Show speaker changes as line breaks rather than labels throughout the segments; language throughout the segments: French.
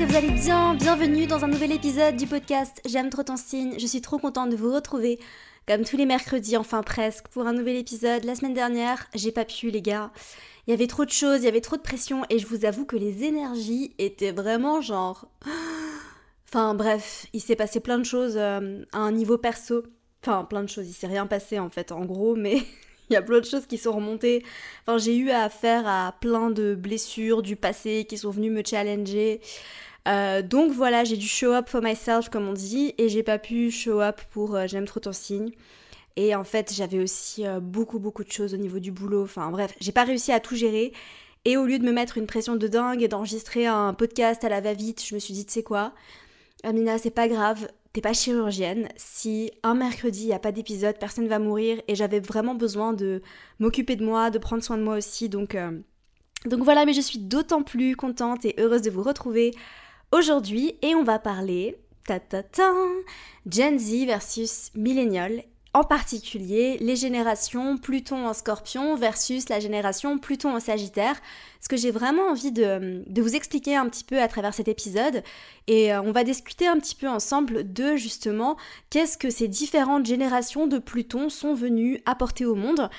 que vous allez bien. Bienvenue dans un nouvel épisode du podcast J'aime trop ton signe. Je suis trop contente de vous retrouver comme tous les mercredis, enfin presque, pour un nouvel épisode. La semaine dernière, j'ai pas pu les gars. Il y avait trop de choses, il y avait trop de pression et je vous avoue que les énergies étaient vraiment genre... Enfin bref, il s'est passé plein de choses euh, à un niveau perso. Enfin plein de choses, il s'est rien passé en fait en gros, mais il y a plein de choses qui sont remontées. Enfin j'ai eu affaire à plein de blessures du passé qui sont venues me challenger. Euh, donc voilà, j'ai dû show up for myself comme on dit et j'ai pas pu show up pour euh, J'aime trop ton signe. Et en fait, j'avais aussi euh, beaucoup, beaucoup de choses au niveau du boulot. Enfin bref, j'ai pas réussi à tout gérer. Et au lieu de me mettre une pression de dingue et d'enregistrer un podcast à la va-vite, je me suis dit, tu sais quoi, Amina, c'est pas grave, t'es pas chirurgienne. Si un mercredi, il a pas d'épisode, personne va mourir. Et j'avais vraiment besoin de m'occuper de moi, de prendre soin de moi aussi. Donc, donc voilà, mais je suis d'autant plus contente et heureuse de vous retrouver aujourd'hui. Et on va parler, ta ta ta, Gen Z versus Millennial en particulier les générations Pluton en scorpion versus la génération Pluton en sagittaire, ce que j'ai vraiment envie de, vous expliquer un petit peu à travers cet épisode. Et euh, on va discuter un petit peu ensemble de justement qu'est-ce que ces différentes générations de Pluton sont venues apporter au monde.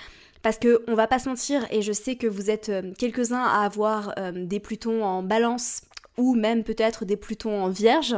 Parce que on va pas se mentir, et je sais que vous êtes euh, quelques-uns à avoir euh, des Plutons en balance ou même peut-être des Plutons en vierge.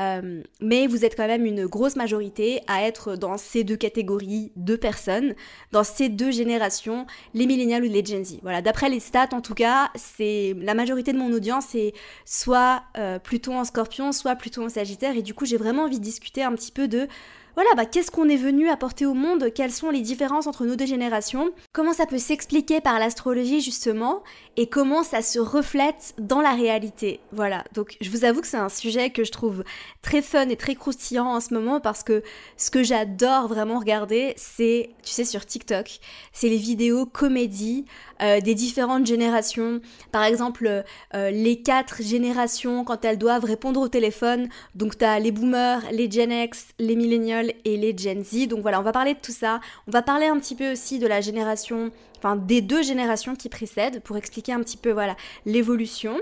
Euh, mais vous êtes quand même une grosse majorité à être dans ces deux catégories de personnes, dans ces deux générations, les millénials ou les Gen Z. Voilà, d'après les stats en tout cas, c'est la majorité de mon audience c'est soit euh, Pluton en Scorpion, soit Pluton en Sagittaire, et du coup j'ai vraiment envie de discuter un petit peu de voilà, bah, qu'est-ce qu'on est venu apporter au monde? Quelles sont les différences entre nos deux générations? Comment ça peut s'expliquer par l'astrologie justement? Et comment ça se reflète dans la réalité? Voilà, donc je vous avoue que c'est un sujet que je trouve très fun et très croustillant en ce moment parce que ce que j'adore vraiment regarder, c'est, tu sais, sur TikTok, c'est les vidéos comédies euh, des différentes générations. Par exemple, euh, les quatre générations quand elles doivent répondre au téléphone. Donc, tu as les boomers, les Gen X, les millennials et les Gen Z. Donc voilà, on va parler de tout ça. On va parler un petit peu aussi de la génération, enfin des deux générations qui précèdent pour expliquer un petit peu voilà l'évolution.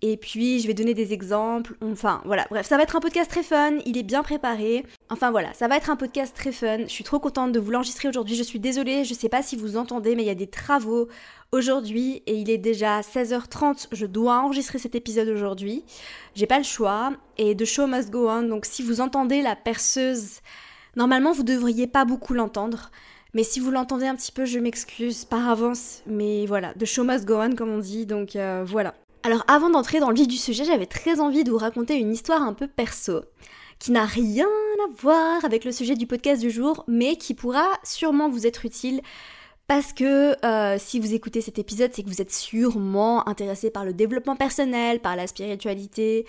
Et puis, je vais donner des exemples. Enfin, voilà. Bref, ça va être un podcast très fun. Il est bien préparé. Enfin, voilà. Ça va être un podcast très fun. Je suis trop contente de vous l'enregistrer aujourd'hui. Je suis désolée. Je sais pas si vous entendez, mais il y a des travaux aujourd'hui. Et il est déjà 16h30. Je dois enregistrer cet épisode aujourd'hui. J'ai pas le choix. Et the show must go on. Donc, si vous entendez la perceuse, normalement, vous devriez pas beaucoup l'entendre. Mais si vous l'entendez un petit peu, je m'excuse par avance. Mais voilà, the show must go on, comme on dit. Donc euh, voilà. Alors avant d'entrer dans le vif du sujet, j'avais très envie de vous raconter une histoire un peu perso, qui n'a rien à voir avec le sujet du podcast du jour, mais qui pourra sûrement vous être utile parce que euh, si vous écoutez cet épisode, c'est que vous êtes sûrement intéressé par le développement personnel, par la spiritualité,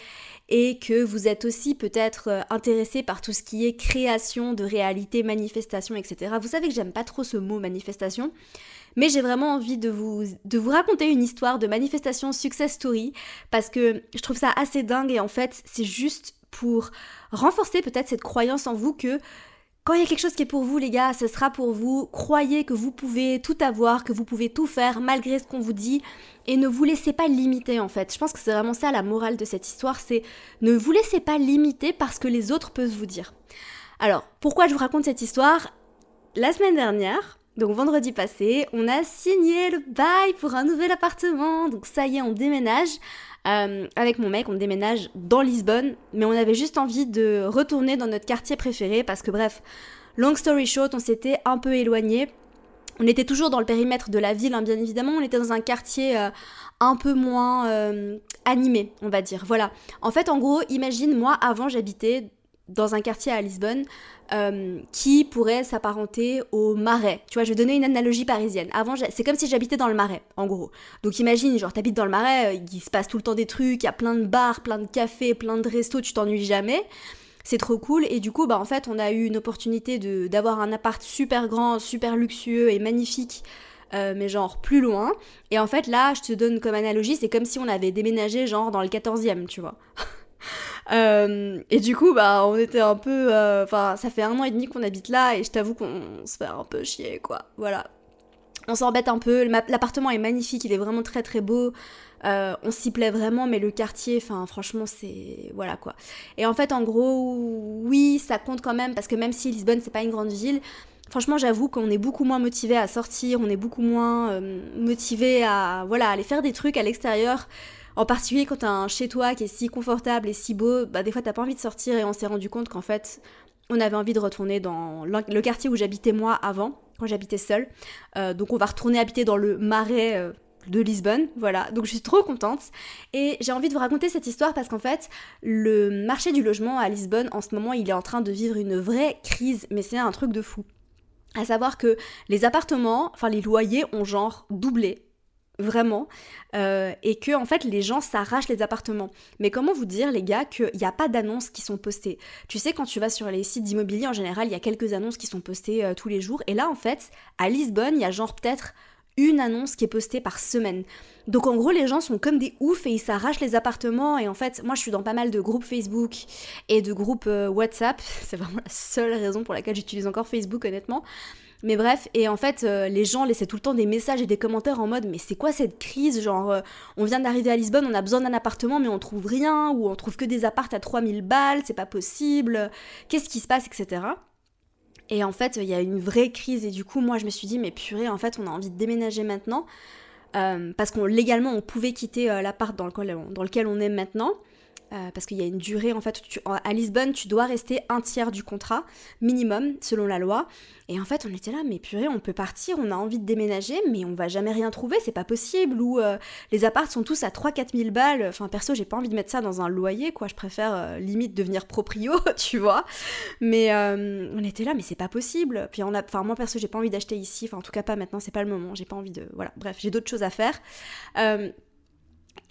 et que vous êtes aussi peut-être euh, intéressé par tout ce qui est création de réalité, manifestation, etc. Vous savez que j'aime pas trop ce mot manifestation, mais j'ai vraiment envie de vous, raconter une histoire de manifestation success story, parce que je trouve ça assez dingue, et en fait, c'est juste pour renforcer peut-être cette croyance en vous que quand il y a quelque chose qui est pour vous, les gars, ce sera pour vous. Croyez que vous pouvez tout avoir, que vous pouvez tout faire malgré ce qu'on vous dit. Et ne vous laissez pas limiter, en fait. Je pense que c'est vraiment ça la morale de cette histoire, c'est ne vous laissez pas limiter parce que les autres peuvent vous dire. Alors, pourquoi je vous raconte cette histoire? La semaine dernière, donc vendredi passé, on a signé le bail pour un nouvel appartement. Donc ça y est, on déménage. Euh, avec mon mec, on déménage dans Lisbonne, mais on avait juste envie de retourner dans notre quartier préféré parce que bref, long story short, on s'était un peu éloigné. On était toujours dans le périmètre de la ville, hein, bien évidemment, on était dans un quartier euh, un peu moins euh, animé, on va dire. Voilà. En fait, en gros, imagine, moi, avant, j'habitais dans un quartier à Lisbonne euh, qui pourrait s'apparenter au marais. Tu vois, je vais donner une analogie parisienne. Avant, c'est comme si j'habitais dans le marais, en gros. Donc imagine, genre, t'habites dans le marais, euh, il se passe tout le temps des trucs, il y a plein de bars, plein de cafés, plein de restos, tu t'ennuies jamais. C'est trop cool. Et du coup, bah, en fait, on a eu une opportunité d'avoir un appart super grand, super luxueux et magnifique. Euh, mais genre plus loin. Et en fait, là, je te donne comme analogie, c'est comme si on avait déménagé genre dans le 14e, tu vois. Euh, et du coup, bah, on était un peu. Euh, enfin, ça fait un an et demi qu'on habite là et je t'avoue qu'on se fait un peu chier, quoi. Voilà. on s'embête un peu. L'appartement est magnifique, il est vraiment très très beau. Euh, on s'y plaît vraiment, mais le quartier, enfin franchement, c'est voilà quoi. Et en fait, en gros, oui, ça compte quand même parce que même si Lisbonne c'est pas une grande ville, franchement, j'avoue qu'on est beaucoup moins motivé à sortir, on est beaucoup moins motivé à voilà aller faire des trucs à l'extérieur. En particulier quand t'as un chez toi qui est si confortable et si beau, bah des fois t'as pas envie de sortir et on s'est rendu compte qu'en fait on avait envie de retourner dans le quartier où j'habitais moi avant, quand j'habitais seule. Euh, donc on va retourner habiter dans le marais de Lisbonne, voilà. Donc je suis trop contente et j'ai envie de vous raconter cette histoire parce qu'en fait, le marché du logement à Lisbonne en ce moment, il est en train de vivre une vraie crise, mais c'est un truc de fou. À savoir que les appartements, enfin les loyers ont genre doublé vraiment, euh, et que en fait les gens s'arrachent les appartements. Mais comment vous dire les gars qu'il n'y a pas d'annonces qui sont postées? Tu sais quand tu vas sur les sites d'immobilier en général, il y a quelques annonces qui sont postées euh, tous les jours, et là en fait à Lisbonne il y a genre peut-être une annonce qui est postée par semaine. Donc en gros, les gens sont comme des oufs et ils s'arrachent les appartements. Et en fait, moi je suis dans pas mal de groupes Facebook et de groupes euh, WhatsApp. C'est vraiment la seule raison pour laquelle j'utilise encore Facebook, honnêtement. Mais bref, et en fait, euh, les gens laissaient tout le temps des messages et des commentaires en mode Mais c'est quoi cette crise Genre, euh, on vient d'arriver à Lisbonne, on a besoin d'un appartement, mais on trouve rien, ou on trouve que des appartes à 3000 balles, c'est pas possible, qu'est-ce qui se passe, etc. Et en fait, il y a une vraie crise. Et du coup, moi, je me suis dit, mais purée, en fait, on a envie de déménager maintenant. Euh, parce qu'on légalement, on pouvait quitter l'appart dans lequel on est maintenant. Euh, parce qu'il y a une durée, en fait, à Lisbonne, tu dois rester un tiers du contrat, minimum, selon la loi. Et en fait, on était là, mais purée, on peut partir, on a envie de déménager, mais on va jamais rien trouver, c'est pas possible. Ou euh, les apparts sont tous à 3-4 000 balles. Enfin, perso, j'ai pas envie de mettre ça dans un loyer, quoi. Je préfère euh, limite devenir proprio, tu vois. Mais on était là, mais c'est pas possible. Puis enfin, moi perso, j'ai pas envie d'acheter ici. Enfin, en tout cas, pas maintenant, c'est pas le moment. J'ai pas envie de. Voilà, bref, j'ai d'autres choses à faire.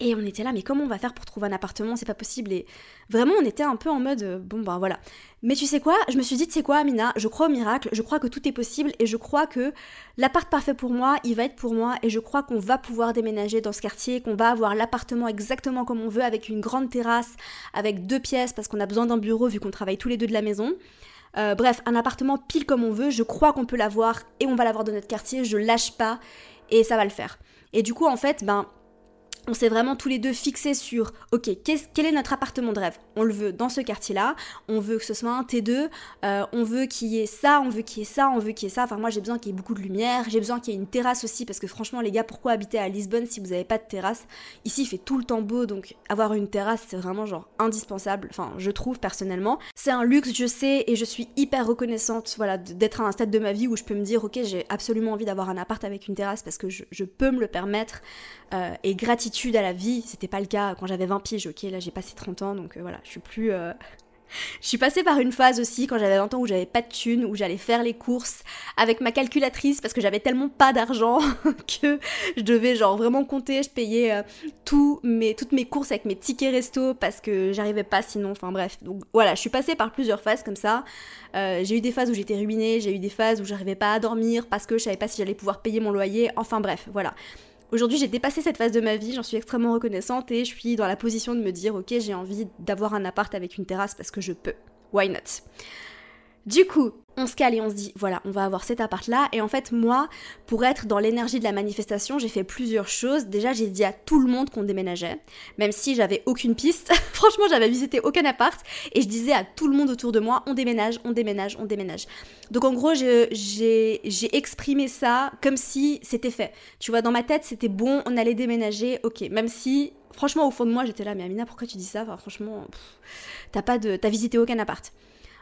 Et on était là, mais comment on va faire pour trouver un appartement? C'est pas possible. Et vraiment, on était un peu en mode, euh, bon ben voilà. Mais tu sais quoi? Je me suis dit, tu sais quoi, Amina? Je crois au miracle, je crois que tout est possible et je crois que l'appart parfait pour moi, il va être pour moi et je crois qu'on va pouvoir déménager dans ce quartier, qu'on va avoir l'appartement exactement comme on veut, avec une grande terrasse, avec deux pièces parce qu'on a besoin d'un bureau vu qu'on travaille tous les deux de la maison. Euh, bref, un appartement pile comme on veut, je crois qu'on peut l'avoir et on va l'avoir dans notre quartier, je lâche pas et ça va le faire. Et du coup, en fait, ben on s'est vraiment tous les deux fixés sur, ok, quel est notre appartement de rêve? On le veut dans ce quartier-là, on veut que ce soit un T2, euh, on veut qu'il y ait ça, on veut qu'il y ait ça, on veut qu'il y ait ça. Enfin, moi j'ai besoin qu'il y ait beaucoup de lumière, j'ai besoin qu'il y ait une terrasse aussi, parce que franchement, les gars, pourquoi habiter à Lisbonne si vous n'avez pas de terrasse? Ici, il fait tout le temps beau, donc avoir une terrasse, c'est vraiment genre indispensable, enfin, je trouve personnellement. C'est un luxe, je sais, et je suis hyper reconnaissante, voilà, d'être à un stade de ma vie où je peux me dire, ok, j'ai absolument envie d'avoir un appart avec une terrasse parce que je, peux me le permettre, euh, et à la vie. C'était pas le cas quand j'avais 20 piges, ok, là j'ai passé 30 ans, donc euh, voilà, je suis plus... Euh, je suis passée par une phase aussi quand j'avais 20 ans où j'avais pas de thunes, où j'allais faire les courses avec ma calculatrice parce que j'avais tellement pas d'argent que je devais genre vraiment compter, je payais euh, tout mes, toutes mes courses avec mes tickets resto parce que j'arrivais pas sinon, enfin bref. Donc voilà, je suis passée par plusieurs phases comme ça. j'ai eu des phases où j'étais ruinée, j'ai eu des phases où j'arrivais pas à dormir parce que je savais pas si j'allais pouvoir payer mon loyer, enfin bref, voilà. Aujourd'hui, j'ai dépassé cette phase de ma vie, j'en suis extrêmement reconnaissante et je suis dans la position de me dire ok, j'ai envie d'avoir un appart avec une terrasse parce que je peux. Why not? Du coup, on se cale et on se dit voilà, on va avoir cet appart là et en fait moi, pour être dans l'énergie de la manifestation, j'ai fait plusieurs choses. Déjà, j'ai dit à tout le monde qu'on déménageait, même si j'avais aucune piste. Franchement, j'avais visité aucun appart et je disais à tout le monde autour de moi on déménage, on déménage, on déménage. Donc en gros, j'ai exprimé ça comme si c'était fait. Tu vois, dans ma tête, c'était bon, on allait déménager, ok. Même si, franchement, au fond de moi, j'étais là, mais Amina, pourquoi tu dis ça? Enfin, Franchement, t'as pas de, t'as visité aucun appart.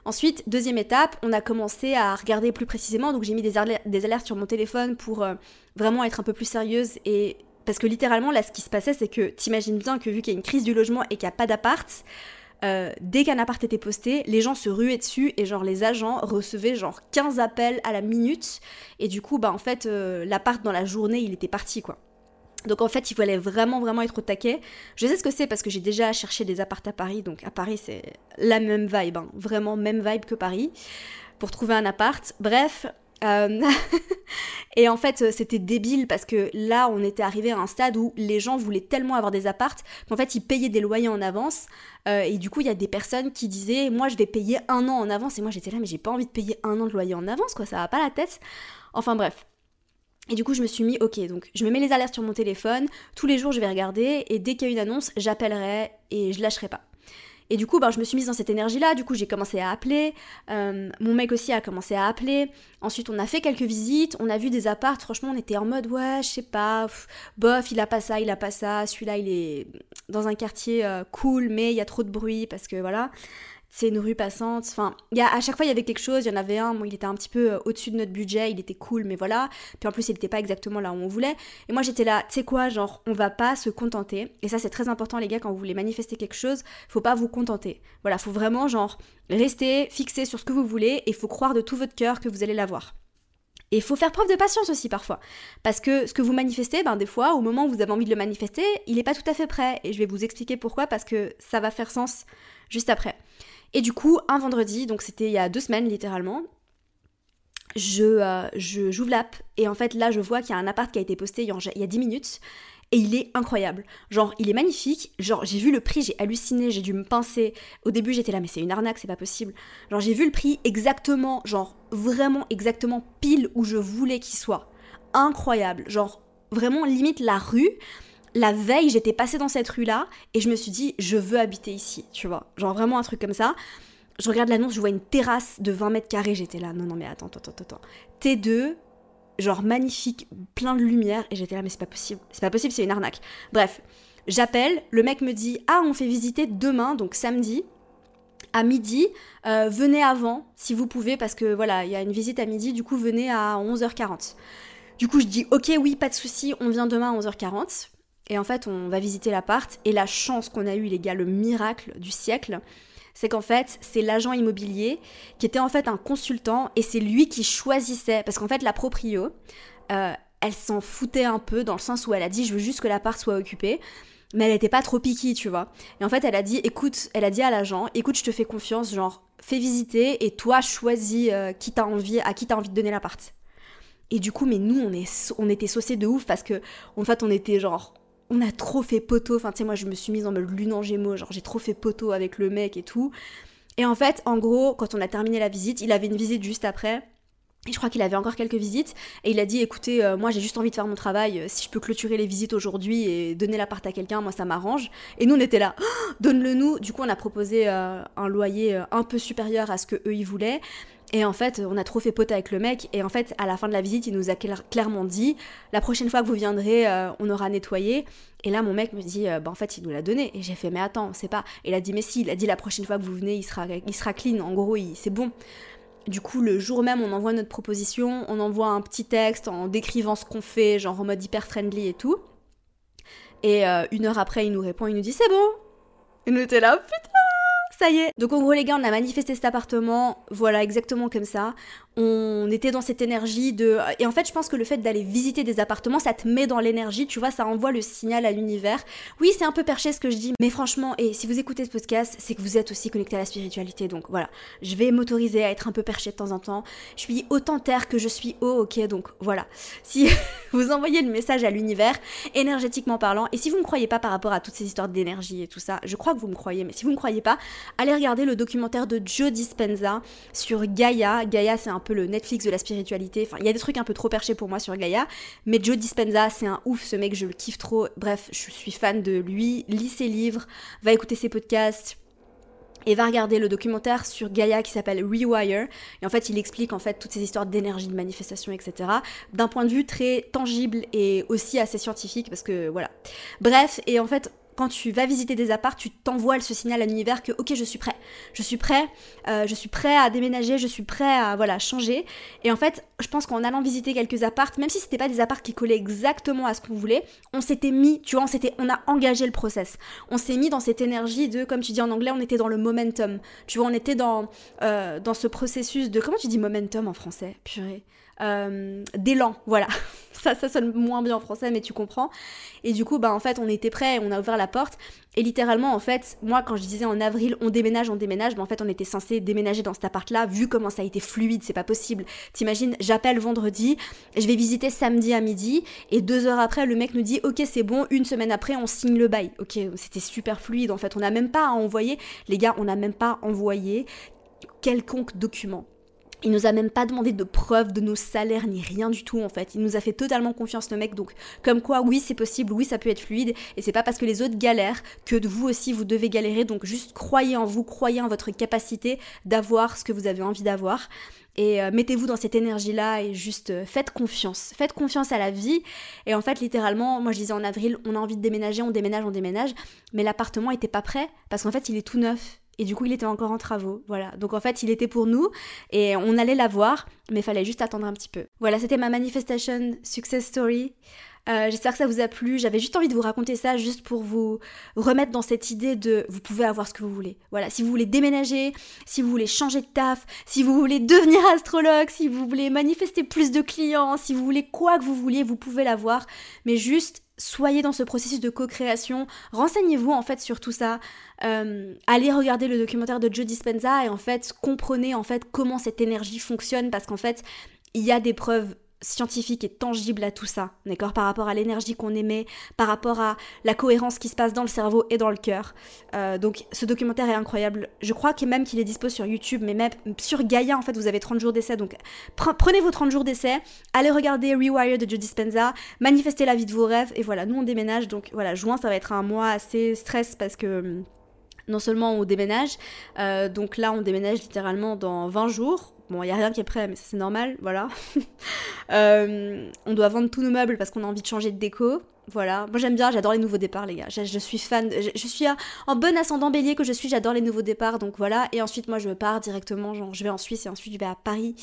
Ensuite, deuxième étape, on a commencé à regarder plus précisément. Donc j'ai mis des, alertes, sur mon téléphone pour euh, vraiment être un peu plus sérieuse et parce que littéralement là ce qui se passait c'est que t'imagines bien que vu qu'il y a une crise du logement et qu'il n'y a pas d'appart, euh, dès qu'un appart était posté, les gens se ruaient dessus et genre les agents recevaient genre 15 appels à la minute et du coup bah en fait euh, l'appart dans la journée il était parti quoi. Donc en fait, il fallait vraiment vraiment être au taquet. Je sais ce que c'est parce que j'ai déjà cherché des apparts à Paris. Donc à Paris, c'est la même vibe, hein. vraiment même vibe que Paris pour trouver un appart. Bref, euh, et en fait, c'était débile parce que là, on était arrivé à un stade où les gens voulaient tellement avoir des appartes qu'en fait, ils payaient des loyers en avance. Euh, et du coup, il y a des personnes qui disaient, moi, je vais payer un an en avance. Et moi, j'étais là, mais j'ai pas envie de payer un an de loyer en avance, quoi. Ça va pas la tête. Enfin bref. Et du coup, je me suis mis, ok, donc je me mets les alertes sur mon téléphone, tous les jours je vais regarder, et dès qu'il y a une annonce, j'appellerai et je lâcherai pas. Et du coup, ben, je me suis mise dans cette énergie-là, du coup j'ai commencé à appeler, euh, mon mec aussi a commencé à appeler, ensuite on a fait quelques visites, on a vu des apparts, franchement on était en mode ouais, je sais pas, bof, il a pas ça, il a pas ça, celui-là il est dans un quartier euh, cool, mais il y a trop de bruit parce que voilà c'est une rue passante. Enfin, y a, à chaque fois, il y avait quelque chose. Il y en avait un, il était un petit peu euh, au-dessus de notre budget, il était cool, mais voilà. Puis en plus, il n'était pas exactement là où on voulait. Et moi, j'étais là, tu sais quoi, genre, on va pas se contenter. Et ça, c'est très important, les gars, quand vous voulez manifester quelque chose, faut pas vous contenter. Voilà, faut vraiment, genre, rester fixé sur ce que vous voulez et faut croire de tout votre cœur que vous allez l'avoir. Et il faut faire preuve de patience aussi parfois. Parce que ce que vous manifestez, ben des fois, au moment où vous avez envie de le manifester, il n'est pas tout à fait prêt. Et je vais vous expliquer pourquoi, parce que ça va faire sens juste après. Et du coup, un vendredi, donc c'était il y a deux semaines littéralement, je, euh, j'ouvre l'app et en fait là je vois qu'il y a un appart qui a été posté il il y a 10 minutes et il est incroyable. Genre, il est magnifique. Genre, j'ai vu le prix, j'ai halluciné, j'ai dû me pincer. Au début, j'étais là, mais c'est une arnaque, c'est pas possible. Genre, j'ai vu le prix exactement, genre, vraiment exactement pile où je voulais qu'il soit. Incroyable. Genre, vraiment, limite la rue la veille, j'étais passée dans cette rue-là et je me suis dit, je veux habiter ici, tu vois. Genre vraiment un truc comme ça. Je regarde l'annonce, je vois une terrasse de 20 mètres carrés, j'étais là, non, non, mais attends, attends, attends, attends. T2, genre magnifique, plein de lumière, et j'étais là, mais c'est pas possible, c'est pas possible, c'est une arnaque. Bref, j'appelle, le mec me dit, ah, on fait visiter demain, donc samedi, à midi, euh, venez avant, si vous pouvez, parce que voilà, il y a une visite à midi, du coup, venez à 11h40. Du coup, je dis, ok, oui, pas de souci, on vient demain à 11h40. Et en fait, on va visiter l'appart. Et la chance qu'on a eu, les gars, le miracle du siècle, c'est qu'en fait, c'est l'agent immobilier qui était en fait un consultant et c'est lui qui choisissait. Parce qu'en fait, la proprio, euh, elle s'en foutait un peu dans le sens où elle a dit je veux juste que l'appart soit occupé. Mais elle était pas trop piquée, tu vois. Et en fait, elle a dit écoute, elle a dit à l'agent écoute, je te fais confiance, genre fais visiter et toi choisis euh, qui t'a envie, à qui t'as envie de donner l'appart. Et du coup, mais nous, on, est, on était saucés de ouf parce que, en fait, on était genre on a trop fait poteau. Enfin, tu sais, moi, je me suis mise en mode lune en gémeaux. Genre, j'ai trop fait poteau avec le mec et tout. Et en fait, en gros, quand on a terminé la visite, il avait une visite juste après. Et je crois qu'il avait encore quelques visites. Et il a dit écoutez, euh, moi j'ai juste envie de faire mon travail. Si je peux clôturer les visites aujourd'hui et donner l'appart à quelqu'un, moi ça m'arrange. Et nous on était là, oh, donne-le nous. Du coup on a proposé euh, un loyer euh, un peu supérieur à ce que eux ils voulaient. Et en fait, on a trop fait pote avec le mec. Et en fait, à la fin de la visite, il nous a clairement dit la prochaine fois que vous viendrez, euh, on aura nettoyé. Et là, mon mec me dit euh, bah, en fait, il nous l'a donné. Et j'ai fait mais attends, c'est pas. Et il a dit mais si, il a dit la prochaine fois que vous venez, il sera, il sera clean. En gros, c'est bon. Du coup, le jour même, on envoie notre proposition, on envoie un petit texte en décrivant ce qu'on fait, genre en mode hyper friendly et tout. Et euh, une heure après, il nous répond, il nous dit c'est bon. Et nous était là, putain ça y est. Donc en gros les gars, on a manifesté cet appartement, voilà exactement comme ça on était dans cette énergie de... Et en fait, je pense que le fait d'aller visiter des appartements, ça te met dans l'énergie, tu vois, ça envoie le signal à l'univers. Oui, c'est un peu perché ce que je dis, mais franchement, et si vous écoutez ce podcast, c'est que vous êtes aussi connecté à la spiritualité. Donc voilà, je vais m'autoriser à être un peu perché de temps en temps. Je suis autant terre que je suis eau, ok, donc voilà. Si vous envoyez le message à l'univers, énergétiquement parlant, et si vous ne me croyez pas par rapport à toutes ces histoires d'énergie et tout ça, je crois que vous me croyez, mais si vous ne me croyez pas, allez regarder le documentaire de Joe Dispenza sur Gaia. Gaia, c'est un le Netflix de la spiritualité. Enfin, il y a des trucs un peu trop perchés pour moi sur Gaïa. Mais Joe Dispenza, c'est un ouf, ce mec, je le kiffe trop. Bref, je suis fan de lui. Lis ses livres, va écouter ses podcasts et va regarder le documentaire sur Gaïa qui s'appelle Rewire. Et en fait, il explique en fait toutes ces histoires d'énergie, de manifestation, etc. d'un point de vue très tangible et aussi assez scientifique parce que voilà. Bref, et en fait, quand tu vas visiter des apparts, tu t'envoies ce signal à l'univers que ok je suis prêt, je suis prêt, euh, je suis prêt à déménager, je suis prêt à voilà changer. Et en fait, je pense qu'en allant visiter quelques apparts, même si c'était pas des apparts qui collaient exactement à ce qu'on voulait, on s'était mis, tu vois, on s'était, on a engagé le process. On s'est mis dans cette énergie de, comme tu dis en anglais, on était dans le momentum. Tu vois, on était dans euh, dans ce processus de comment tu dis momentum en français, purée. Euh, d'élan, voilà. ça, ça sonne moins bien en français, mais tu comprends. Et du coup, bah en fait, on était prêts, on a ouvert la porte. Et littéralement, en fait, moi, quand je disais en avril, on déménage, on déménage, bah en fait, on était censé déménager dans cet appart-là, vu comment ça a été fluide, c'est pas possible. T'imagines, j'appelle vendredi, je vais visiter samedi à midi, et deux heures après, le mec nous dit, ok, c'est bon, une semaine après, on signe le bail. Ok, c'était super fluide, en fait, on n'a même pas à envoyer, les gars, on n'a même pas envoyé quelconque document. Il nous a même pas demandé de preuves de nos salaires ni rien du tout en fait. Il nous a fait totalement confiance le mec. Donc comme quoi oui c'est possible, oui ça peut être fluide et c'est pas parce que les autres galèrent que vous aussi vous devez galérer. Donc juste croyez en vous, croyez en votre capacité d'avoir ce que vous avez envie d'avoir. Et euh, mettez-vous dans cette énergie-là et juste euh, faites confiance. Faites confiance à la vie. Et en fait, littéralement, moi je disais en avril, on a envie de déménager, on déménage, on déménage. Mais l'appartement était pas prêt parce qu'en fait, il est tout neuf. Et du coup, il était encore en travaux. Voilà. Donc en fait, il était pour nous et on allait l'avoir, mais il fallait juste attendre un petit peu. Voilà, c'était ma manifestation success story. Euh, j'espère que ça vous a plu. J'avais juste envie de vous raconter ça, juste pour vous remettre dans cette idée de vous pouvez avoir ce que vous voulez. Voilà, si vous voulez déménager, si vous voulez changer de taf, si vous voulez devenir astrologue, si vous voulez manifester plus de clients, si vous voulez quoi que vous vouliez, vous pouvez l'avoir. Mais juste soyez dans ce processus de co-création, renseignez-vous en fait sur tout ça, euh, allez regarder le documentaire de Joe Dispenza et en fait comprenez en fait comment cette énergie fonctionne parce qu'en fait il y a des preuves scientifique et tangible à tout ça, d'accord Par rapport à l'énergie qu'on émet, par rapport à la cohérence qui se passe dans le cerveau et dans le cœur. Euh, donc ce documentaire est incroyable. Je crois que même qu'il est dispo sur YouTube, mais même sur Gaia, en fait, vous avez 30 jours d'essai. Donc prenez vos 30 jours d'essai, allez regarder Rewire de Joe Dispenza, manifestez la vie de vos rêves, et voilà, nous on déménage. Donc voilà, juin, ça va être un mois assez stress parce que hum, non seulement on déménage, euh, donc là on déménage littéralement dans 20 jours, Bon, il a rien qui est prêt, mais ça c'est normal, voilà. Euh, on doit vendre tous nos meubles parce qu'on a envie de changer de déco. Voilà, moi j'aime bien, j'adore les nouveaux départs les gars. Je, suis fan, je, suis en bon ascendant bélier que je suis, j'adore les nouveaux départs, donc voilà. Et ensuite moi je pars directement, je vais en Suisse et ensuite je vais à Paris.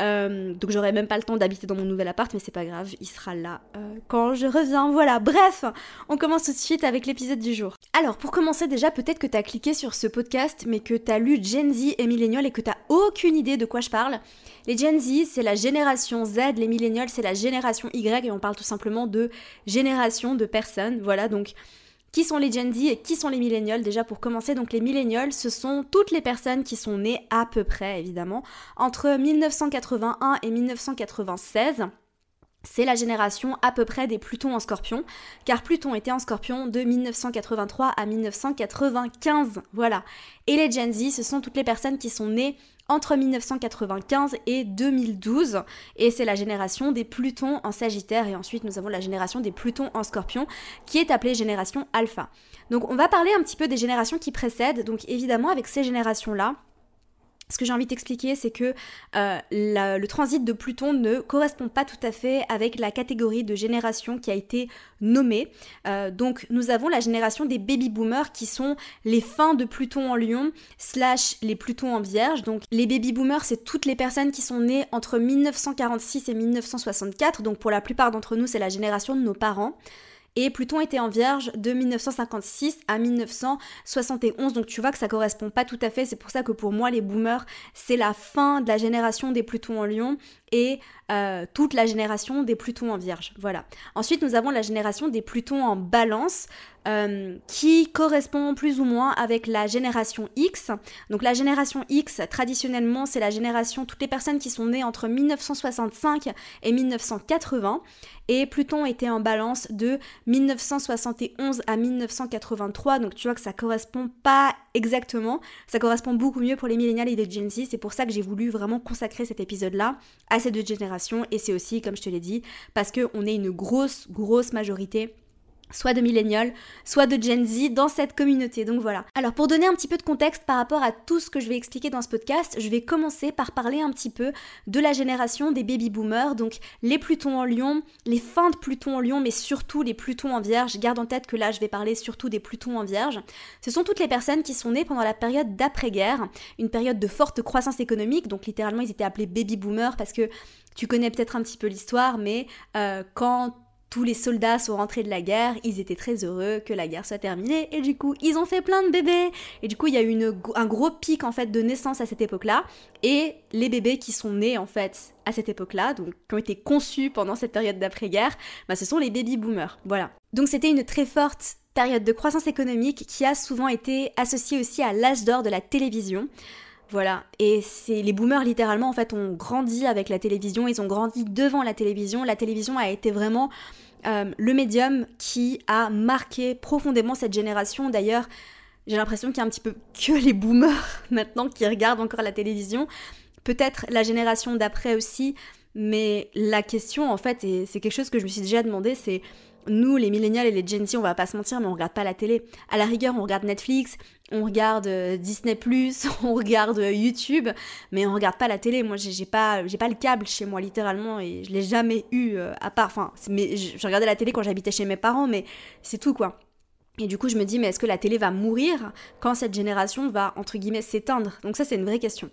Euh, donc j'aurai même pas le temps d'habiter dans mon nouvel appart, mais c'est pas grave, il sera là euh, quand je reviens. Voilà, bref, on commence tout de suite avec l'épisode du jour. Alors pour commencer déjà, peut-être que t'as cliqué sur ce podcast, mais que t'as lu Gen Z et Millennial et que t'as aucune idée de quoi je parle. Les Gen Z, c'est la génération Z, les Millennials, c'est la génération Y, et on parle tout simplement de génération de personnes. Voilà, donc qui sont les Gen Z et qui sont les Millennials Déjà pour commencer, donc les Millennials, ce sont toutes les personnes qui sont nées à peu près, évidemment, entre 1981 et 1996 c'est la génération à peu près des Plutons en scorpion, car Pluton était en scorpion de 1983 à 1995, voilà. Et les Gen Z, ce sont toutes les personnes qui sont nées entre 1995 et 2012. Et c'est la génération des Plutons en Sagittaire. Et ensuite, nous avons la génération des Plutons en Scorpion, qui est appelée génération Alpha. Donc, on va parler un petit peu des générations qui précèdent. Donc, évidemment, avec ces générations-là, ce que j'ai envie de t'expliquer, c'est que euh, le transit de Pluton ne correspond pas tout à fait avec la catégorie de génération qui a été nommée. Euh, donc nous avons la génération des baby boomers qui sont les fins de Pluton en Lion slash les Plutons en Vierge. Donc les baby boomers, c'est toutes les personnes qui sont nées entre 1946 et 1964. Donc pour la plupart d'entre nous, c'est la génération de nos parents. Et Pluton était en Vierge de 1956 à 1971. Donc tu vois que ça correspond pas tout à fait. C'est pour ça que pour moi, les boomers, c'est la fin de la génération des Plutons en Lion et euh, toute la génération des Plutons en Vierge. Voilà. Ensuite, nous avons la génération des Plutons en Balance. Euh, qui correspond plus ou moins avec la génération X. Donc la génération X, traditionnellement, c'est la génération, toutes les personnes qui sont nées entre 1965 et 1980. Et Pluton était en balance de 1971 à 1983, donc tu vois que ça correspond pas exactement. Ça correspond beaucoup mieux pour les millénials et les Gen Z. C'est pour ça que j'ai voulu vraiment consacrer cet épisode-là ces deux générations. Et c'est aussi, comme je te l'ai dit, parce qu'on est une grosse, grosse majorité soit de millénials, soit de Gen Z dans cette communauté. Donc voilà. Alors pour donner un petit peu de contexte par rapport à tout ce que je vais expliquer dans ce podcast, je vais commencer par parler un petit peu de la génération des baby boomers, donc les Plutons en Lion, les fins de Pluton en Lion, mais surtout les Plutons en Vierge. Garde en tête que là je vais parler surtout des Plutons en Vierge. Ce sont toutes les personnes qui sont nées pendant la période d'après-guerre, une période de forte croissance économique, donc littéralement ils étaient appelés baby boomers parce que tu connais peut-être un petit peu l'histoire, mais euh, quand tous les soldats sont rentrés de la guerre, ils étaient très heureux que la guerre soit terminée et du coup ils ont fait plein de bébés et du coup il y a eu un gros pic en fait de naissance à cette époque-là et les bébés qui sont nés en fait à cette époque-là, donc qui ont été conçus pendant cette période d'après-guerre, bah, ce sont les baby boomers. Voilà. Donc c'était une très forte période de croissance économique qui a souvent été associée aussi à l'âge d'or de la télévision. Voilà, et c'est les boomers littéralement en fait ont grandi avec la télévision, ils ont grandi devant la télévision. La télévision a été vraiment euh, le médium qui a marqué profondément cette génération. D'ailleurs, j'ai l'impression qu'il y a un petit peu que les boomers maintenant qui regardent encore la télévision peut-être la génération d'après aussi, mais la question en fait, et c'est quelque chose que je me suis déjà demandé, c'est nous, les millénials et les Gen Z, on va pas se mentir, mais on regarde pas la télé. À la rigueur, on regarde Netflix, on regarde euh, Disney+, on regarde euh, YouTube, mais on regarde pas la télé. Moi, j'ai pas, j'ai pas le câble chez moi, littéralement, et je l'ai jamais eu, euh, à part, enfin, mais je regardais la télé quand j'habitais chez mes parents, mais c'est tout, quoi. Et du coup, je me dis, mais est-ce que la télé va mourir quand cette génération va, entre guillemets, s'éteindre? Donc ça, c'est une vraie question.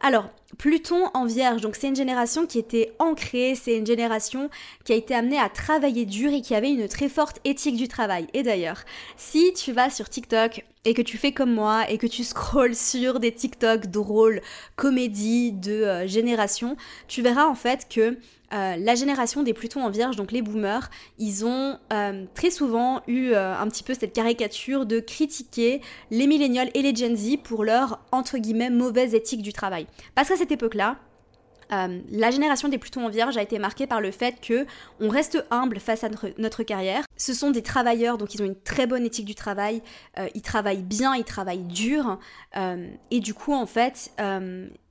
Alors, Pluton en Vierge, donc c'est une génération qui était ancrée, c'est une génération qui a été amenée à travailler dur et qui avait une très forte éthique du travail. Et d'ailleurs, si tu vas sur TikTok et que tu fais comme moi et que tu scrolles sur des TikTok drôles, comédies de euh, génération, tu verras en fait que euh, la génération des Plutons en Vierge, donc les boomers, ils ont euh, très souvent eu euh, un petit peu cette caricature de critiquer les millénials et les Gen Z pour leur entre guillemets mauvaise éthique du travail. Parce qu'à cette époque-là, la génération des Plutons en Vierge a été marquée par le fait que on reste humble face à notre, notre, carrière. Ce sont des travailleurs, donc ils ont une très bonne éthique du travail. ils travaillent bien, ils travaillent dur, et du coup en fait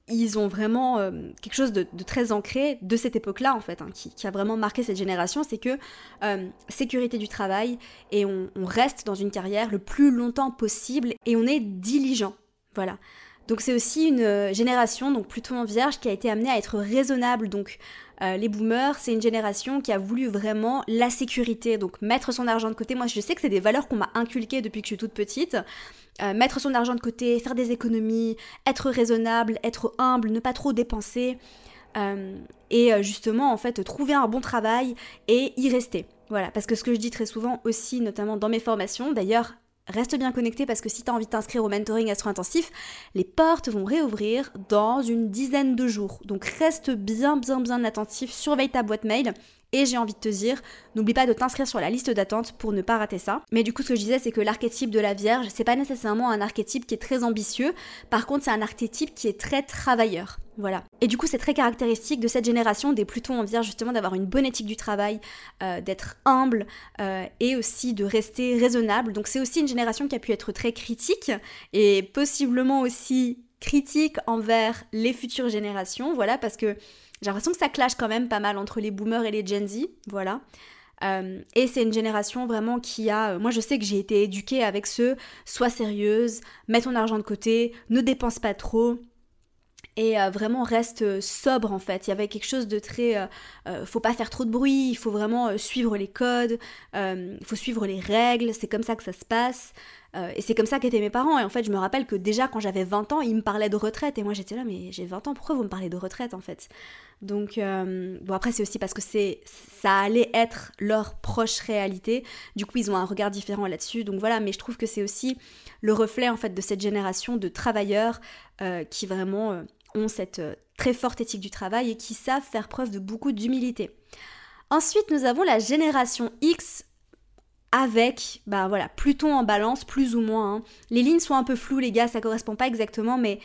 ils ont vraiment euh, quelque chose de, très ancré de cette époque-là, en fait, hein, qui, a vraiment marqué cette génération, c'est que euh, sécurité du travail, et on, reste dans une carrière le plus longtemps possible, et on est diligent. Voilà. Donc c'est aussi une euh, génération, donc plutôt en vierge, qui a été amenée à être raisonnable. Donc les boomers, c'est une génération qui a voulu vraiment la sécurité, donc mettre son argent de côté. Moi, je sais que c'est des valeurs qu'on m'a inculquées depuis que je suis toute petite. Euh, mettre son argent de côté, faire des économies, être raisonnable, être humble, ne pas trop dépenser. Euh, et euh, justement, en fait, trouver un bon travail et y rester. Voilà, parce que ce que je dis très souvent aussi, notamment dans mes formations, d'ailleurs, reste bien connecté parce que si tu as envie de t'inscrire au mentoring astro-intensif, les portes vont réouvrir dans une dizaine de jours. Donc reste bien, bien, bien attentif, surveille ta boîte mail et j'ai envie de te dire, n'oublie pas de t'inscrire sur la liste d'attente pour ne pas rater ça. Mais du coup, ce que je disais, c'est que l'archétype de la Vierge, c'est pas nécessairement un archétype qui est très ambitieux. Par contre, c'est un archétype qui est très travailleur. Voilà. Et du coup, c'est très caractéristique de cette génération des Plutons en Vierge, justement, d'avoir une bonne éthique du travail, euh, d'être humble euh, et aussi de rester raisonnable. Donc, c'est aussi une génération qui a pu être très critique et possiblement aussi critique envers les futures générations. Voilà, parce que j'ai l'impression que ça clash quand même pas mal entre les boomers et les Gen Z, voilà. Euh, et c'est une génération vraiment qui a... Euh, moi je sais que j'ai été éduquée avec ce sois sérieuse, mets ton argent de côté, ne dépense pas trop, et euh, vraiment reste sobre en fait. Il y avait quelque chose de très, faut pas faire trop de bruit, il faut vraiment suivre les codes, il faut suivre les règles, c'est comme ça que ça se passe. Euh, et c'est comme ça qu'étaient mes parents. Et en fait, je me rappelle que déjà quand j'avais 20 ans, ils me parlaient de retraite. Et moi, j'étais là, mais j'ai 20 ans, pourquoi vous me parlez de retraite en fait? Donc, euh, bon, après, c'est aussi parce que c'est, ça allait être leur proche réalité. Du coup, ils ont un regard différent là-dessus. Donc voilà, mais je trouve que c'est aussi le reflet en fait de cette génération de travailleurs euh, qui vraiment ont cette très forte éthique du travail et qui savent faire preuve de beaucoup d'humilité. Ensuite, nous avons la génération X avec, bah voilà, Pluton en balance, plus ou moins. Hein. Les lignes sont un peu floues, les gars, ça correspond pas exactement, mais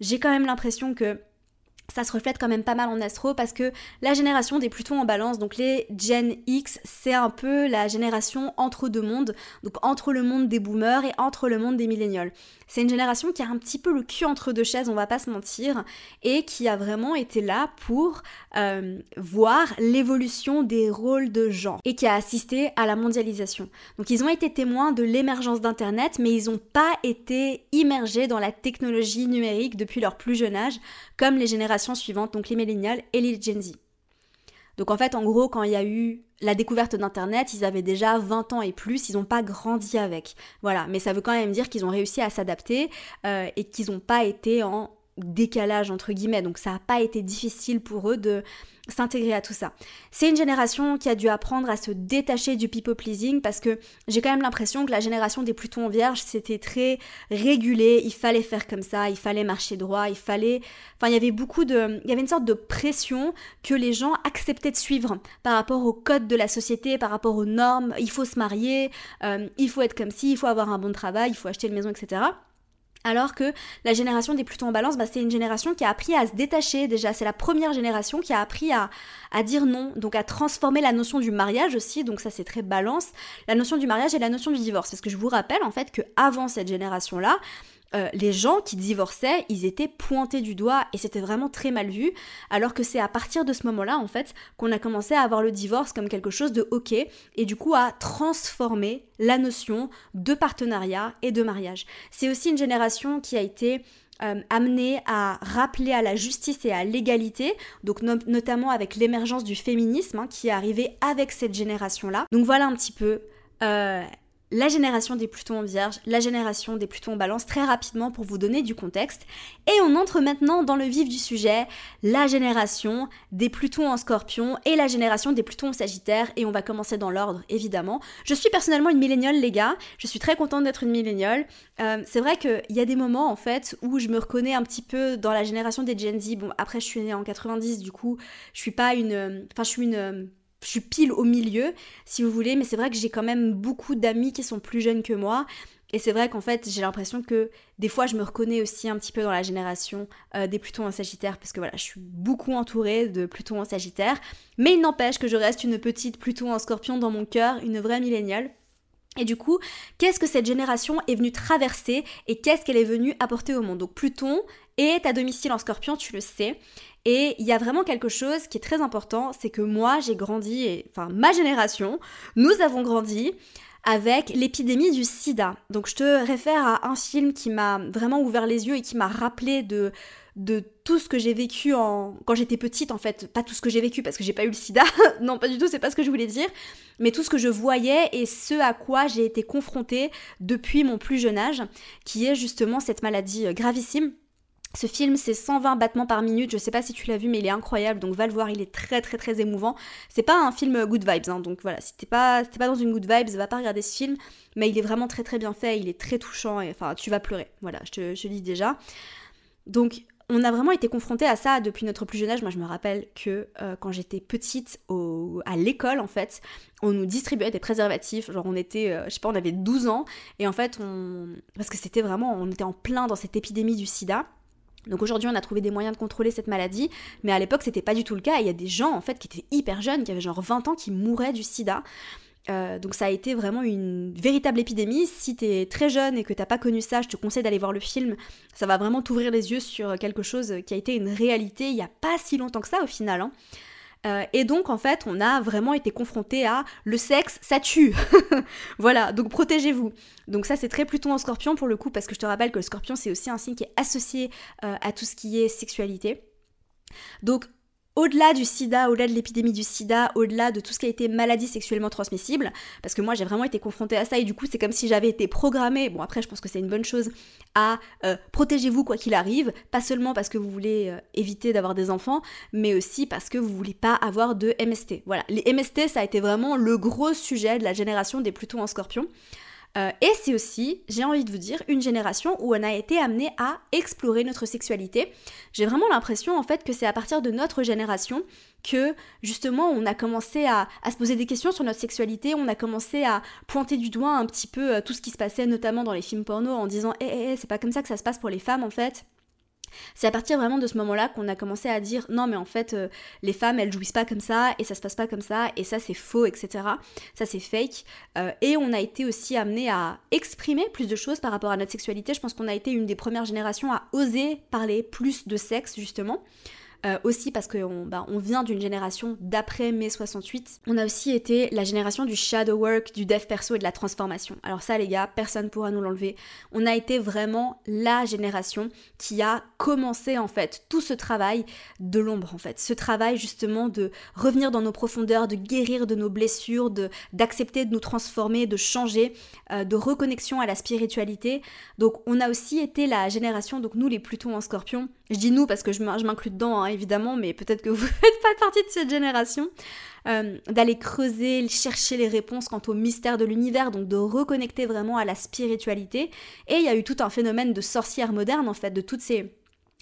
j'ai quand même l'impression que ça se reflète quand même pas mal en astro parce que la génération des Plutons en balance, donc les Gen X, c'est un peu la génération entre deux mondes, donc entre le monde des boomers et entre le monde des millénials. C'est une génération qui a un petit peu le cul entre deux chaises, on va pas se mentir, et qui a vraiment été là pour euh, voir l'évolution des rôles de genre et qui a assisté à la mondialisation. Donc ils ont été témoins de l'émergence d'Internet, mais ils n'ont pas été immergés dans la technologie numérique depuis leur plus jeune âge, comme les générations suivantes, donc les millénials et les Gen Z. Donc en fait, en gros, quand il y a eu la découverte d'Internet, ils avaient déjà 20 ans et plus, ils n'ont pas grandi avec. Voilà, mais ça veut quand même dire qu'ils ont réussi à s'adapter euh, et qu'ils n'ont pas été en décalage entre guillemets. Donc ça n'a pas été difficile pour eux de s'intégrer à tout ça. C'est une génération qui a dû apprendre à se détacher du people pleasing parce que j'ai quand même l'impression que la génération des Plutons vierges c'était très régulé, il fallait faire comme ça, il fallait marcher droit, il fallait enfin il y avait beaucoup de il y avait une sorte de pression que les gens acceptaient de suivre par rapport aux codes de la société, par rapport aux normes, il faut se marier, euh, il faut être comme ci, il faut avoir un bon travail, il faut acheter une maison, etc. Alors que la génération des Plutons en balance, bah, c'est une génération qui a appris à se détacher déjà. C'est la première génération qui a appris à, à, dire non, donc à transformer la notion du mariage aussi. Donc ça c'est très balance. La notion du mariage et la notion du divorce. Parce que je vous rappelle en fait que avant cette génération-là, euh, les gens qui divorçaient, ils étaient pointés du doigt et c'était vraiment très mal vu, alors que c'est à partir de ce moment-là, en fait, qu'on a commencé à avoir le divorce comme quelque chose de ok et du coup à transformer la notion de partenariat et de mariage. C'est aussi une génération qui a été euh, amenée à rappeler à la justice et à l'égalité, donc notamment avec l'émergence du féminisme hein, qui est arrivé avec cette génération-là. Donc voilà un petit peu euh, la génération des Plutons en Vierge, la génération des Plutons en Balance, très rapidement pour vous donner du contexte. Et on entre maintenant dans le vif du sujet, la génération des Plutons en Scorpion et la génération des Plutons en Sagittaire. Et on va commencer dans l'ordre, évidemment. Je suis personnellement une milléniale, les gars. Je suis très contente d'être une milléniale. Euh, c'est vrai qu'il y a des moments, en fait, où je me reconnais un petit peu dans la génération des Gen Z. Bon, après, je suis née en 90, du coup, je suis pas une... Enfin, je suis une je suis pile au milieu, si vous voulez, mais c'est vrai que j'ai quand même beaucoup d'amis qui sont plus jeunes que moi. Et c'est vrai qu'en fait, j'ai l'impression que des fois, je me reconnais aussi un petit peu dans la génération euh, des Plutons en Sagittaire, parce que voilà, je suis beaucoup entourée de Plutons en Sagittaire. Mais il n'empêche que je reste une petite Pluton en Scorpion dans mon cœur, une vraie milléniale. Et du coup, qu'est-ce que cette génération est venue traverser et qu'est-ce qu'elle est venue apporter au monde? Donc Pluton est à domicile en Scorpion, tu le sais. Et il y a vraiment quelque chose qui est très important, c'est que moi j'ai grandi, enfin ma génération, nous avons grandi avec l'épidémie du sida. Donc je te réfère à un film qui m'a vraiment ouvert les yeux et qui m'a rappelé de, tout ce que j'ai vécu quand j'étais petite en fait. Pas tout ce que j'ai vécu parce que j'ai pas eu le sida, non pas du tout, c'est pas ce que je voulais dire, mais tout ce que je voyais et ce à quoi j'ai été confrontée depuis mon plus jeune âge, qui est justement cette maladie gravissime ce film, c'est 120 battements par minute. Je sais pas si tu l'as vu, mais il est incroyable. Donc va le voir, il est très très très émouvant. C'est pas un film good vibes, hein, donc voilà. Si t'es pas, pas dans une good vibes, va pas regarder ce film. Mais il est vraiment très très bien fait. Il est très touchant. Enfin, tu vas pleurer. Voilà, je te, je dis déjà. Donc on a vraiment été confronté à ça depuis notre plus jeune âge. Moi, je me rappelle que euh, quand j'étais petite à l'école, en fait, on nous distribuait des préservatifs. Genre, on était, euh, je sais pas, on avait 12 ans. Et en fait, on. Parce que c'était vraiment. On était en plein dans cette épidémie du sida. Donc aujourd'hui, on a trouvé des moyens de contrôler cette maladie, mais à l'époque, c'était pas du tout le cas. Il y a des gens en fait qui étaient hyper jeunes, qui avaient genre 20 ans, qui mouraient du sida. Euh, donc ça a été vraiment une véritable épidémie. Si t'es très jeune et que t'as pas connu ça, je te conseille d'aller voir le film. Ça va vraiment t'ouvrir les yeux sur quelque chose qui a été une réalité il y a pas si longtemps que ça au final. Hein. Euh, et donc en fait, on a vraiment été confronté à le sexe, ça tue. voilà, donc protégez-vous. Donc ça c'est très Pluton en Scorpion pour le coup parce que je te rappelle que le Scorpion c'est aussi un signe qui est associé euh, à tout ce qui est sexualité. Donc au-delà du sida, au-delà de l'épidémie du sida, au-delà de tout ce qui a été maladie sexuellement transmissible, parce que moi j'ai vraiment été confrontée à ça et du coup c'est comme si j'avais été programmée, bon après je pense que c'est une bonne chose, à euh, protégez-vous quoi qu'il arrive, pas seulement parce que vous voulez euh, éviter d'avoir des enfants, mais aussi parce que vous voulez pas avoir de MST. Voilà, les MST ça a été vraiment le gros sujet de la génération des Plutons en scorpion. Euh, et c'est aussi, j'ai envie de vous dire, une génération où on a été amené à explorer notre sexualité. J'ai vraiment l'impression en fait que c'est à partir de notre génération que justement on a commencé à, se poser des questions sur notre sexualité, on a commencé à pointer du doigt un petit peu euh, tout ce qui se passait notamment dans les films porno en disant hé hé hé c'est pas comme ça que ça se passe pour les femmes en fait. C'est à partir vraiment de ce moment-là qu'on a commencé à dire non mais en fait euh, les femmes elles jouissent pas comme ça et ça se passe pas comme ça et ça c'est faux etc. Ça c'est fake euh, et on a été aussi amené à exprimer plus de choses par rapport à notre sexualité. Je pense qu'on a été une des premières générations à oser parler plus de sexe justement. Euh, aussi parce qu'on bah, on vient d'une génération d'après mai 68. On a aussi été la génération du shadow work, du dev perso et de la transformation. Alors ça les gars, personne pourra nous l'enlever. On a été vraiment la génération qui a commencé en fait tout ce travail de l'ombre en fait. Ce travail justement de revenir dans nos profondeurs, de guérir de nos blessures, de d'accepter de nous transformer, de changer, euh, de reconnexion à la spiritualité. Donc on a aussi été la génération, donc nous les Plutons en scorpion, je dis nous parce que je m'inclus dedans, hein, évidemment, mais peut-être que vous ne faites pas partie de cette génération. Euh, d'aller creuser, chercher les réponses quant au mystère de l'univers, donc de reconnecter vraiment à la spiritualité. Et il y a eu tout un phénomène de sorcière moderne, en fait, de toutes ces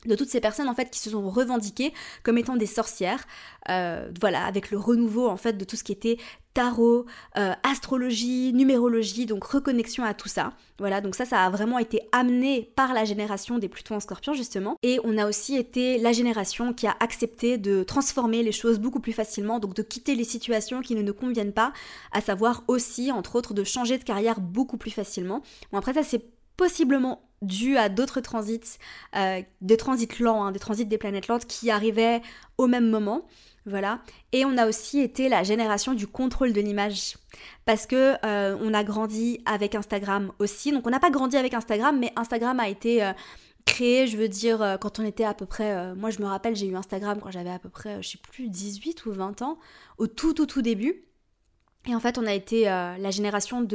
de toutes ces personnes en fait qui se sont revendiquées comme étant des sorcières, euh, voilà, avec le renouveau en fait de tout ce qui était tarot, euh, astrologie, numérologie, donc reconnexion à tout ça. Voilà, donc ça, ça a vraiment été amené par la génération des Plutons en Scorpion justement. Et on a aussi été la génération qui a accepté de transformer les choses beaucoup plus facilement, donc de quitter les situations qui ne nous conviennent pas, à savoir aussi, entre autres, de changer de carrière beaucoup plus facilement. Bon après ça c'est possiblement dû à d'autres transits, euh, des transits lents, hein, des transits des planètes lentes qui arrivaient au même moment. Voilà. Et on a aussi été la génération du contrôle de l'image. Parce que euh, on a grandi avec Instagram aussi. Donc on n'a pas grandi avec Instagram, mais Instagram a été euh, créé, je veux dire, quand on était à peu près. moi je me rappelle, j'ai eu Instagram quand j'avais à peu près, je sais plus, 18 ou 20 ans, au tout tout tout début. Et en fait, on a été euh, la génération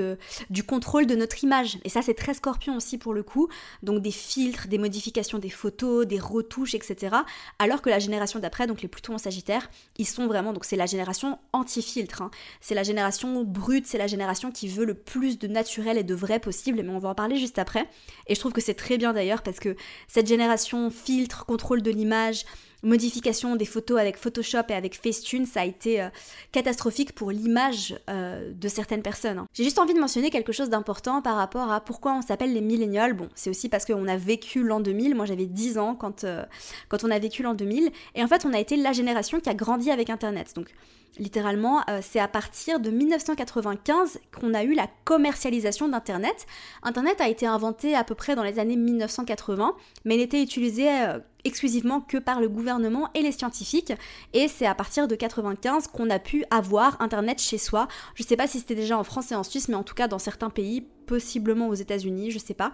du contrôle de notre image. Et ça, c'est très scorpion aussi pour le coup. Donc des filtres, des modifications des photos, des retouches, etc. Alors que la génération d'après, donc les Plutons en Sagittaire, ils sont vraiment, donc c'est la génération anti-filtre. Hein. C'est la génération brute, c'est la génération qui veut le plus de naturel et de vrai possible. Mais on va en parler juste après. Et je trouve que c'est très bien d'ailleurs parce que cette génération filtre, contrôle de l'image, modification des photos avec Photoshop et avec Facetune, ça a été euh, catastrophique pour l'image euh, de certaines personnes. Hein. J'ai juste envie de mentionner quelque chose d'important par rapport à pourquoi on s'appelle les millénials. Bon, c'est aussi parce qu'on a vécu l'an 2000. Moi, j'avais 10 ans quand, euh, quand on a vécu l'an 2000. Et en fait, on a été la génération qui a grandi avec Internet. Donc, Littéralement, c'est à partir de 1995 qu'on a eu la commercialisation d'Internet. Internet a été inventé à peu près dans les années 1980, mais n'était utilisé euh, exclusivement que par le gouvernement et les scientifiques. Et c'est à partir de 95 qu'on a pu avoir Internet chez soi. Je sais pas si c'était déjà en France et en Suisse, mais en tout cas dans certains pays, possiblement aux États-Unis, je sais pas.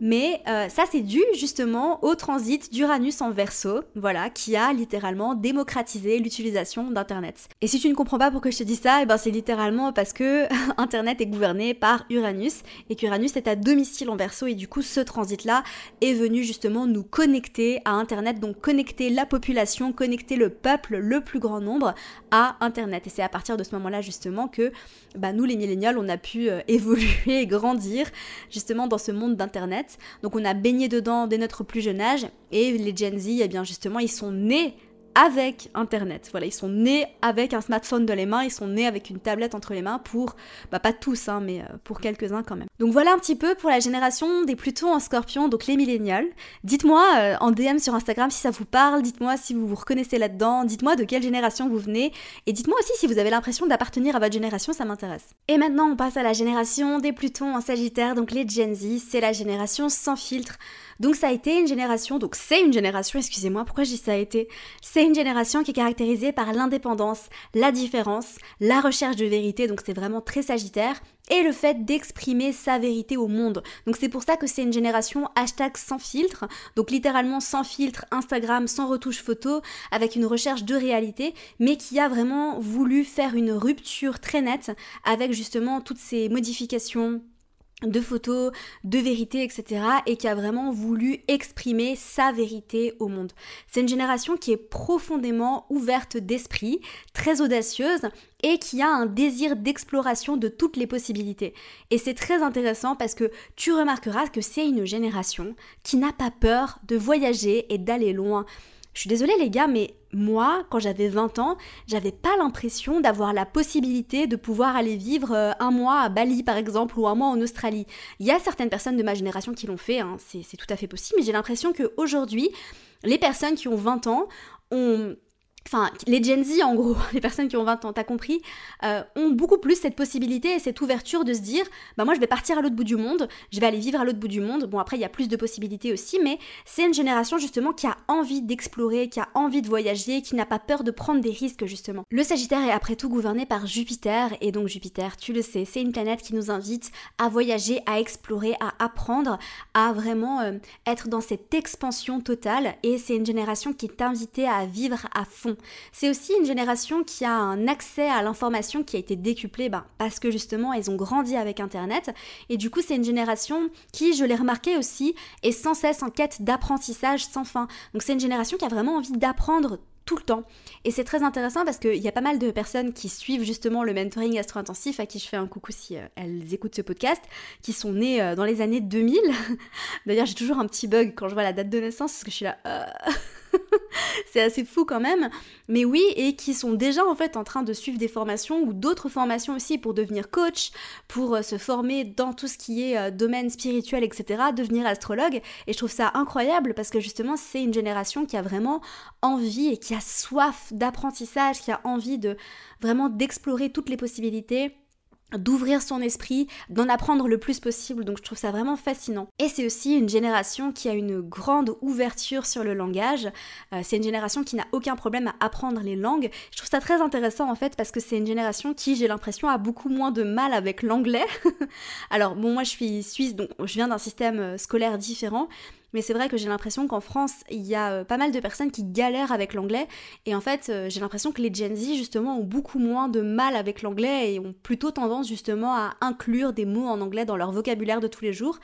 Mais euh, ça, c'est dû justement au transit d'Uranus en verso, voilà, qui a littéralement démocratisé l'utilisation d'Internet. Et si tu ne comprends pas pourquoi je te dis ça, eh ben c'est littéralement parce que Internet est gouverné par Uranus et qu'Uranus est à domicile en verso et du coup ce transit-là est venu justement nous connecter à Internet, donc connecter la population, connecter le peuple, le plus grand nombre à Internet. Et c'est à partir de ce moment-là justement que bah, nous les millénials, on a pu euh, évoluer et grandir justement dans ce monde d'Internet. Donc on a baigné dedans dès notre plus jeune âge. Et les Gen Z, eh bien justement, ils sont nés avec Internet. Voilà, ils sont nés avec un smartphone dans les mains, ils sont nés avec une tablette entre les mains pour, bah pas tous, hein, mais euh, pour quelques-uns quand même. Donc voilà un petit peu pour la génération des Plutons en scorpion, donc les millénials. Dites-moi euh, en DM sur Instagram si ça vous parle, dites-moi si vous vous reconnaissez là-dedans, dites-moi de quelle génération vous venez, et dites-moi aussi si vous avez l'impression d'appartenir à votre génération, ça m'intéresse. Et maintenant on passe à la génération des Plutons en Sagittaire, donc les Gen Z, c'est la génération sans filtre. Donc ça a été une génération, donc c'est une génération, excusez-moi, pourquoi je dis ça a été? C'est une génération qui est caractérisée par l'indépendance, la différence, la recherche de vérité, donc c'est vraiment très sagittaire, et le fait d'exprimer sa vérité au monde. Donc c'est pour ça que c'est une génération hashtag sans filtre, donc littéralement sans filtre, Instagram, sans retouche photo, avec une recherche de réalité, mais qui a vraiment voulu faire une rupture très nette avec justement toutes ces modifications de photos, de vérité, etc. et qui a vraiment voulu exprimer sa vérité au monde. C'est une génération qui est profondément ouverte d'esprit, très audacieuse et qui a un désir d'exploration de toutes les possibilités. Et c'est très intéressant parce que tu remarqueras que c'est une génération qui n'a pas peur de voyager et d'aller loin. Je suis désolée les gars, mais moi, quand j'avais 20 ans, j'avais pas l'impression d'avoir la possibilité de pouvoir aller vivre euh, un mois à Bali par exemple ou un mois en Australie. Il y a certaines personnes de ma génération qui l'ont fait, hein, c'est tout à fait possible, mais j'ai l'impression qu'aujourd'hui, les personnes qui ont 20 ans ont enfin les Gen Z en gros, les personnes qui ont 20 ans, t'as compris, euh, ont beaucoup plus cette possibilité et cette ouverture de se dire, bah moi je vais partir à l'autre bout du monde, je vais aller vivre à l'autre bout du monde. Bon après il y a plus de possibilités aussi, mais c'est une génération justement qui a envie d'explorer, qui a envie de voyager, qui n'a pas peur de prendre des risques justement. Le Sagittaire est après tout gouverné par Jupiter et donc Jupiter, tu le sais, c'est une planète qui nous invite à voyager, à explorer, à apprendre, à vraiment euh, être dans cette expansion totale et c'est une génération qui est invitée à vivre à fond c'est aussi une génération qui a un accès à l'information qui a été décuplé ben, parce que justement ils ont grandi avec Internet. Et du coup c'est une génération qui, je l'ai remarqué aussi, est sans cesse en quête d'apprentissage sans fin. Donc c'est une génération qui a vraiment envie d'apprendre tout le temps. Et c'est très intéressant parce qu'il y a pas mal de personnes qui suivent justement le mentoring astro-intensif, à qui je fais un coucou si euh, elles écoutent ce podcast, qui sont nées euh, dans les années 2000. D'ailleurs, j'ai toujours un petit bug quand je vois la date de naissance parce que je suis là. Euh, c'est assez fou quand même. Mais oui, et qui sont déjà en fait en train de suivre des formations ou d'autres formations aussi pour devenir coach, pour euh, se former dans tout ce qui est euh, domaine spirituel, etc., devenir astrologue. Et je trouve ça incroyable parce que justement, c'est une génération qui a vraiment envie et qui a soif d'apprentissage, qui a envie de vraiment d'explorer toutes les possibilités d'ouvrir son esprit, d'en apprendre le plus possible. Donc je trouve ça vraiment fascinant. Et c'est aussi une génération qui a une grande ouverture sur le langage. Euh, c'est une génération qui n'a aucun problème à apprendre les langues. Je trouve ça très intéressant en fait parce que c'est une génération qui, j'ai l'impression, a beaucoup moins de mal avec l'anglais. Alors bon, moi je suis suisse, donc je viens d'un système euh, scolaire différent. Mais c'est vrai que j'ai l'impression qu'en France, il y a euh, pas mal de personnes qui galèrent avec l'anglais. Et en fait, euh, j'ai l'impression que les Gen Z, justement, ont beaucoup moins de mal avec l'anglais et ont plutôt tendance, justement, à inclure des mots en anglais dans leur vocabulaire de tous les jours.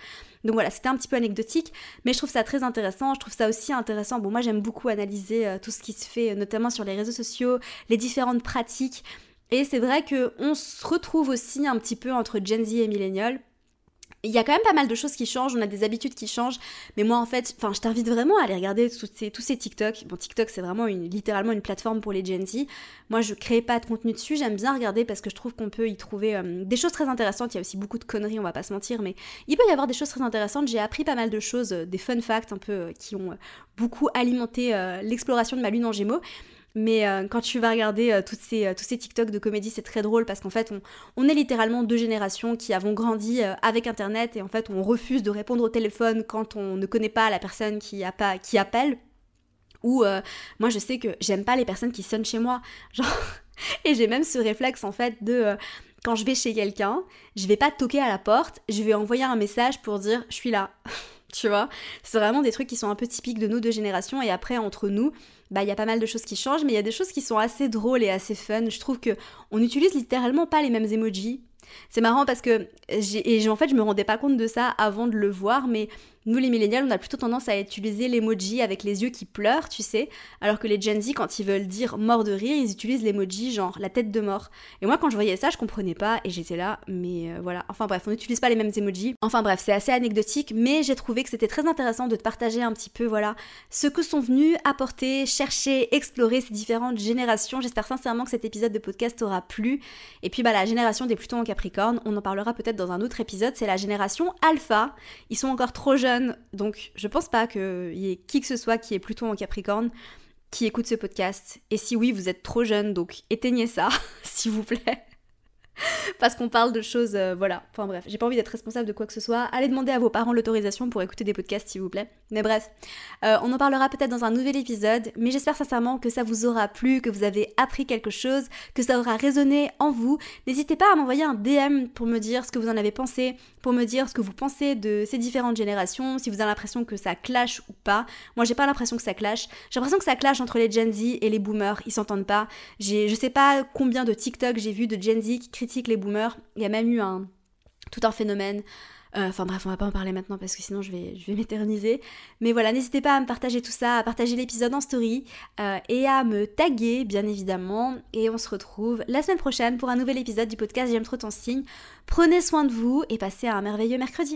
Donc voilà, c'était un petit peu anecdotique, mais je trouve ça très intéressant. Je trouve ça aussi intéressant. Bon, moi, j'aime beaucoup analyser euh, tout ce qui se fait, notamment sur les réseaux sociaux, les différentes pratiques. Et c'est vrai qu'on se retrouve aussi un petit peu entre Gen Z et Millennial il y a quand même pas mal de choses qui changent, on a des habitudes qui changent, mais moi en fait, enfin je t'invite vraiment à aller regarder tous ces, tous ces TikTok. Bon TikTok c'est vraiment littéralement une plateforme pour les Gen Z. Moi je crée pas de contenu dessus, j'aime bien regarder parce que je trouve qu'on peut y trouver euh, des choses très intéressantes. Il y a aussi beaucoup de conneries, on va pas se mentir, mais il peut y avoir des choses très intéressantes. J'ai appris pas mal de choses, euh, des fun facts un peu euh, qui ont beaucoup alimenté l'exploration de ma lune en Gémeaux. Mais euh, quand tu vas regarder euh, ces, euh, tous ces TikTok de comédie, c'est très drôle parce qu'en fait, on, est littéralement deux générations qui avons grandi avec Internet et en fait, on refuse de répondre au téléphone quand on ne connaît pas la personne qui, a pas, qui appelle. Ou moi, je sais que j'aime pas les personnes qui sonnent chez moi. Genre, et j'ai même ce réflexe en fait de quand je vais chez quelqu'un, je vais pas toquer à la porte, je vais envoyer un message pour dire je suis là. tu vois? C'est vraiment des trucs qui sont un peu typiques de nos deux générations et après entre nous, bah il y a pas mal de choses qui changent mais il y a des choses qui sont assez drôles et assez fun. Je trouve que on utilise littéralement pas les mêmes emojis. C'est marrant parce que j'ai et en fait je me rendais pas compte de ça avant de le voir mais nous, les millénials, on a plutôt tendance à utiliser l'emoji avec les yeux qui pleurent, tu sais, alors que les Gen Z, quand ils veulent dire mort de rire, ils utilisent l'emoji genre la tête de mort. Et moi, quand je voyais ça, je comprenais pas et j'étais là, mais euh, voilà. Enfin bref, on n'utilise pas les mêmes emojis. Enfin bref, c'est assez anecdotique, mais j'ai trouvé que c'était très intéressant de te partager un petit peu, voilà, ce que sont venus apporter, chercher, explorer ces différentes générations. J'espère sincèrement que cet épisode de podcast t'aura plu. Et puis, bah, la génération des Plutons en Capricorne, on en parlera peut-être dans un autre épisode, c'est la génération Alpha. Ils sont encore trop jeunes donc je pense pas qu'il y ait qui que ce soit qui est plutôt en Capricorne qui écoute ce podcast. Et si oui, vous êtes trop jeune, donc éteignez ça, s'il vous plaît. parce qu'on parle de choses, euh, voilà. Enfin bref, j'ai pas envie d'être responsable de quoi que ce soit. Allez demander à vos parents l'autorisation pour écouter des podcasts, s'il vous plaît. Mais bref, euh, on en parlera peut-être dans un nouvel épisode, mais j'espère sincèrement que ça vous aura plu, que vous avez appris quelque chose, que ça aura résonné en vous. N'hésitez pas à m'envoyer un DM pour me dire ce que vous en avez pensé, pour me dire ce que vous pensez de ces différentes générations, si vous avez l'impression que ça clash ou pas. Moi, j'ai pas l'impression que ça clash. J'ai l'impression que ça clash entre les Gen Z et les boomers. Ils s'entendent pas. Je sais pas combien de TikTok j'ai vu de Gen Z qui les boomers. Il y a même eu un, tout un phénomène. Euh, enfin bref, on va pas en parler maintenant parce que sinon je vais, je vais m'éterniser. Mais voilà, n'hésitez pas à me partager tout ça, à partager l'épisode en story euh, et à me taguer bien évidemment. Et on se retrouve la semaine prochaine pour un nouvel épisode du podcast J'aime trop ton signe. Prenez soin de vous et passez un merveilleux mercredi.